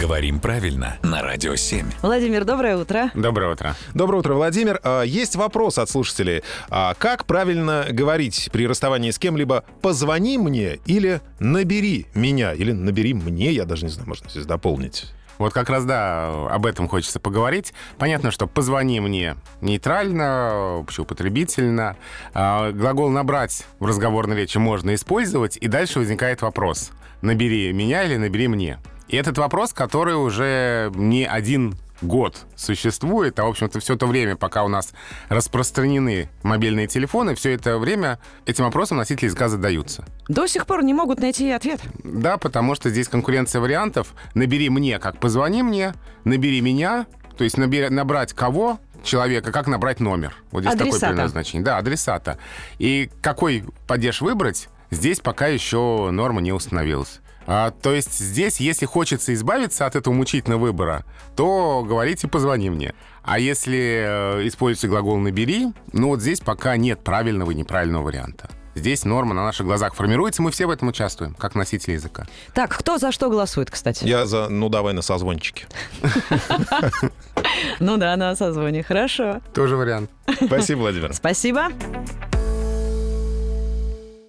Говорим правильно на Радио 7. Владимир, доброе утро. Доброе утро. Доброе утро, Владимир. А, Есть вопрос от слушателей. А Как правильно говорить при расставании с кем-либо «позвони мне» или «набери меня» или «набери мне», я даже не знаю, можно здесь дополнить. Вот как раз, да, об этом хочется поговорить. Понятно, что «позвони мне» нейтрально, общеупотребительно. А, Глагол «набрать» в разговорной речи можно использовать, и дальше возникает вопрос. Набери меня или набери мне? И этот вопрос, который уже не один год существует, а, в общем-то, все то время, пока у нас распространены мобильные телефоны, все это время этим вопросом носители языка задаются. До сих пор не могут найти ответ. Да, потому что здесь конкуренция вариантов. Набери мне, как позвони мне, набери меня, то есть набери- набрать кого? человека, как набрать номер. Вот здесь такое Адресата. примерное значение. Да, адресата. И какой падеж выбрать, здесь пока еще норма не установилась. А, то есть здесь, если хочется избавиться от этого мучительного выбора, то говорите «позвони мне». А если э, используется глагол «набери», ну вот здесь пока нет правильного и неправильного варианта. Здесь норма на наших глазах формируется, мы все в этом участвуем, как носители языка. Так, кто за что голосует, кстати? Я за «ну давай на созвончике». Ну да, на созвоне. Хорошо. Тоже вариант. Спасибо, Владимир. Спасибо.